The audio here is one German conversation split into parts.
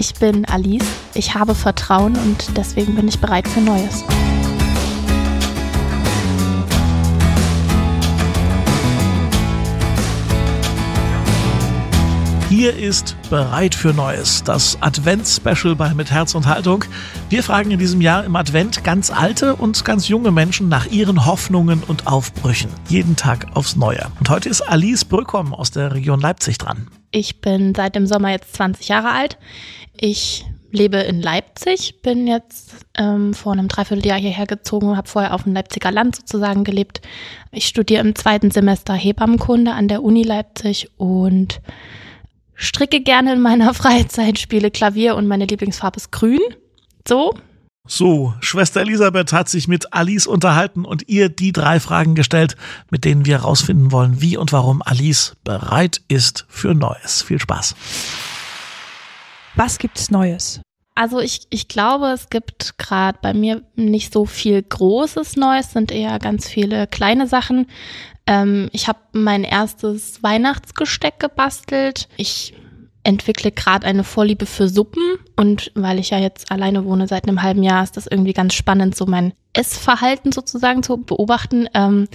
Ich bin Alice, ich habe Vertrauen und deswegen bin ich bereit für Neues. Hier ist Bereit für Neues, das Advents-Special bei Mit Herz und Haltung. Wir fragen in diesem Jahr im Advent ganz alte und ganz junge Menschen nach ihren Hoffnungen und Aufbrüchen. Jeden Tag aufs Neue. Und heute ist Alice Brückom aus der Region Leipzig dran. Ich bin seit dem Sommer jetzt 20 Jahre alt. Ich lebe in Leipzig, bin jetzt ähm, vor einem Dreivierteljahr hierher gezogen, habe vorher auf dem Leipziger Land sozusagen gelebt. Ich studiere im zweiten Semester Hebammenkunde an der Uni Leipzig und stricke gerne in meiner Freizeit, spiele Klavier und meine Lieblingsfarbe ist grün. So. So, Schwester Elisabeth hat sich mit Alice unterhalten und ihr die drei Fragen gestellt, mit denen wir herausfinden wollen, wie und warum Alice bereit ist für Neues. Viel Spaß. Was gibt's Neues? Also ich, ich glaube, es gibt gerade bei mir nicht so viel Großes Neues, sind eher ganz viele kleine Sachen. Ähm, ich habe mein erstes Weihnachtsgesteck gebastelt. Ich entwickle gerade eine Vorliebe für Suppen und weil ich ja jetzt alleine wohne seit einem halben Jahr, ist das irgendwie ganz spannend, so mein Essverhalten sozusagen zu beobachten ähm,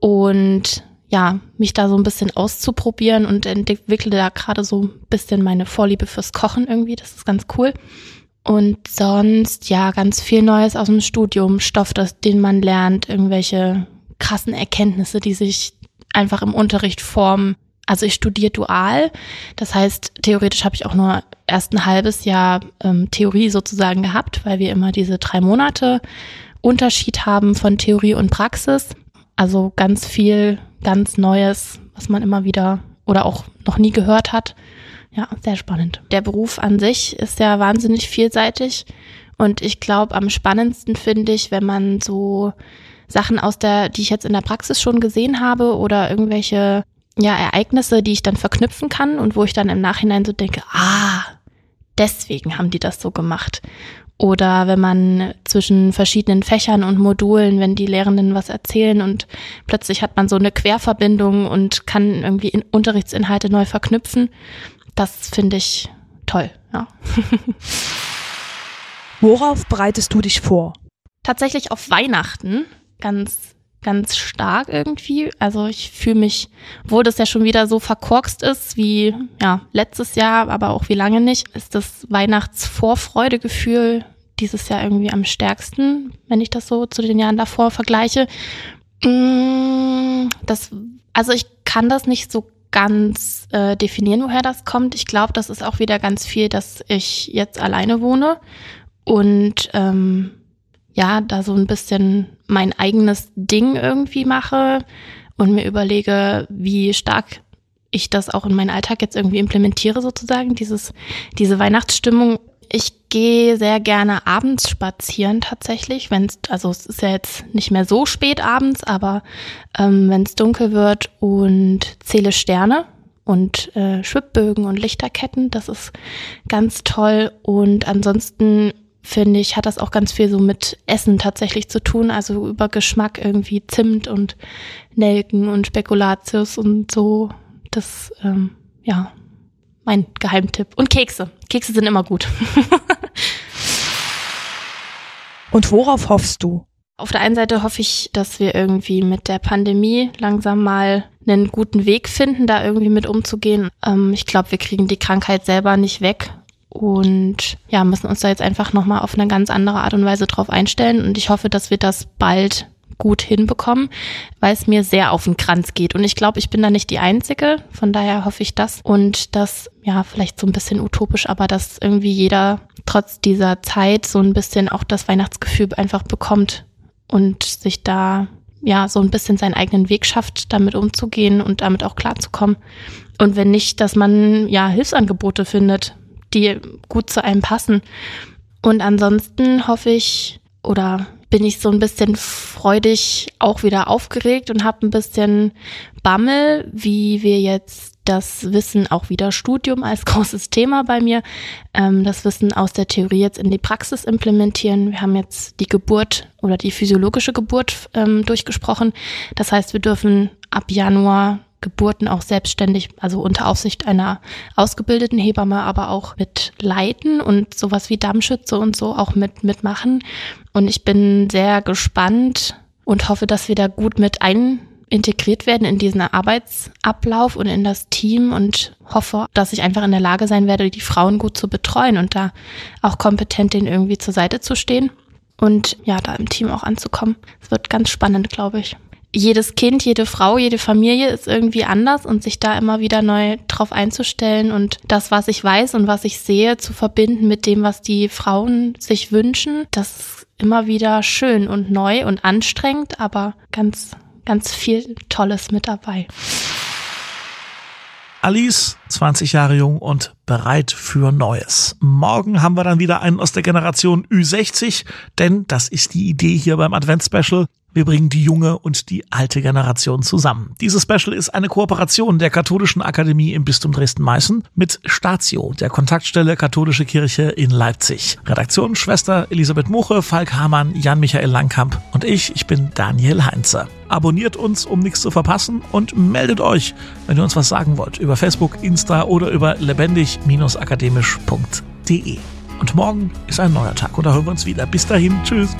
und ja, mich da so ein bisschen auszuprobieren und entwickle da gerade so ein bisschen meine Vorliebe fürs Kochen irgendwie. Das ist ganz cool. Und sonst, ja, ganz viel Neues aus dem Studium, Stoff, das, den man lernt, irgendwelche krassen Erkenntnisse, die sich einfach im Unterricht formen. Also ich studiere dual, das heißt, theoretisch habe ich auch nur erst ein halbes Jahr ähm, Theorie sozusagen gehabt, weil wir immer diese drei Monate Unterschied haben von Theorie und Praxis. Also ganz viel, ganz Neues, was man immer wieder oder auch noch nie gehört hat. Ja, sehr spannend. Der Beruf an sich ist ja wahnsinnig vielseitig und ich glaube, am spannendsten finde ich, wenn man so Sachen aus der, die ich jetzt in der Praxis schon gesehen habe oder irgendwelche ja, Ereignisse, die ich dann verknüpfen kann und wo ich dann im Nachhinein so denke, ah, deswegen haben die das so gemacht. Oder wenn man zwischen verschiedenen Fächern und Modulen, wenn die Lehrenden was erzählen und plötzlich hat man so eine Querverbindung und kann irgendwie in Unterrichtsinhalte neu verknüpfen. Das finde ich toll, ja. Worauf bereitest du dich vor? Tatsächlich auf Weihnachten ganz ganz stark irgendwie. Also ich fühle mich, obwohl das ja schon wieder so verkorkst ist wie ja letztes Jahr, aber auch wie lange nicht, ist das Weihnachtsvorfreudegefühl dieses Jahr irgendwie am stärksten, wenn ich das so zu den Jahren davor vergleiche. Mm, das, also ich kann das nicht so ganz äh, definieren, woher das kommt. Ich glaube, das ist auch wieder ganz viel, dass ich jetzt alleine wohne und ähm, ja, da so ein bisschen mein eigenes Ding irgendwie mache und mir überlege, wie stark ich das auch in meinen Alltag jetzt irgendwie implementiere sozusagen, dieses, diese Weihnachtsstimmung. Ich gehe sehr gerne abends spazieren tatsächlich, wenn es, also es ist ja jetzt nicht mehr so spät abends, aber ähm, wenn es dunkel wird und zähle Sterne und äh, Schwibbögen und Lichterketten, das ist ganz toll. Und ansonsten finde ich, hat das auch ganz viel so mit Essen tatsächlich zu tun, also über Geschmack irgendwie Zimt und Nelken und Spekulatius und so. Das, ähm, ja, mein Geheimtipp. Und Kekse. Kekse sind immer gut. und worauf hoffst du? Auf der einen Seite hoffe ich, dass wir irgendwie mit der Pandemie langsam mal einen guten Weg finden, da irgendwie mit umzugehen. Ähm, ich glaube, wir kriegen die Krankheit selber nicht weg und ja, müssen uns da jetzt einfach nochmal auf eine ganz andere Art und Weise drauf einstellen. Und ich hoffe, dass wir das bald gut hinbekommen, weil es mir sehr auf den Kranz geht. Und ich glaube, ich bin da nicht die Einzige. Von daher hoffe ich das. Und das, ja, vielleicht so ein bisschen utopisch, aber dass irgendwie jeder trotz dieser Zeit so ein bisschen auch das Weihnachtsgefühl einfach bekommt und sich da ja so ein bisschen seinen eigenen Weg schafft, damit umzugehen und damit auch klarzukommen. Und wenn nicht, dass man ja Hilfsangebote findet, die gut zu einem passen. Und ansonsten hoffe ich oder bin ich so ein bisschen freudig auch wieder aufgeregt und habe ein bisschen Bammel, wie wir jetzt das Wissen auch wieder Studium als großes Thema bei mir, ähm, das Wissen aus der Theorie jetzt in die Praxis implementieren. Wir haben jetzt die Geburt oder die physiologische Geburt ähm, durchgesprochen. Das heißt, wir dürfen ab Januar Geburten auch selbstständig, also unter Aufsicht einer ausgebildeten Hebamme, aber auch mit leiten und sowas wie Dammschütze und so auch mit mitmachen. Und ich bin sehr gespannt und hoffe, dass wir da gut mit ein integriert werden in diesen Arbeitsablauf und in das Team und hoffe, dass ich einfach in der Lage sein werde, die Frauen gut zu betreuen und da auch kompetent denen irgendwie zur Seite zu stehen und ja, da im Team auch anzukommen. Es wird ganz spannend, glaube ich. Jedes Kind, jede Frau, jede Familie ist irgendwie anders und sich da immer wieder neu drauf einzustellen und das, was ich weiß und was ich sehe, zu verbinden mit dem, was die Frauen sich wünschen, das ist immer wieder schön und neu und anstrengend, aber ganz ganz viel Tolles mit dabei. Alice, 20 Jahre jung und bereit für Neues. Morgen haben wir dann wieder einen aus der Generation Ü60, denn das ist die Idee hier beim Advent-Special. Wir bringen die junge und die alte Generation zusammen. Dieses Special ist eine Kooperation der Katholischen Akademie im Bistum Dresden-Meißen mit Statio, der Kontaktstelle Katholische Kirche in Leipzig. Redaktion Schwester Elisabeth Muche, Falk Hamann, Jan-Michael Langkamp und ich, ich bin Daniel Heinze. Abonniert uns, um nichts zu verpassen und meldet euch, wenn ihr uns was sagen wollt, über Facebook, Insta oder über lebendig-akademisch.de. Und morgen ist ein neuer Tag und da hören wir uns wieder. Bis dahin, tschüss.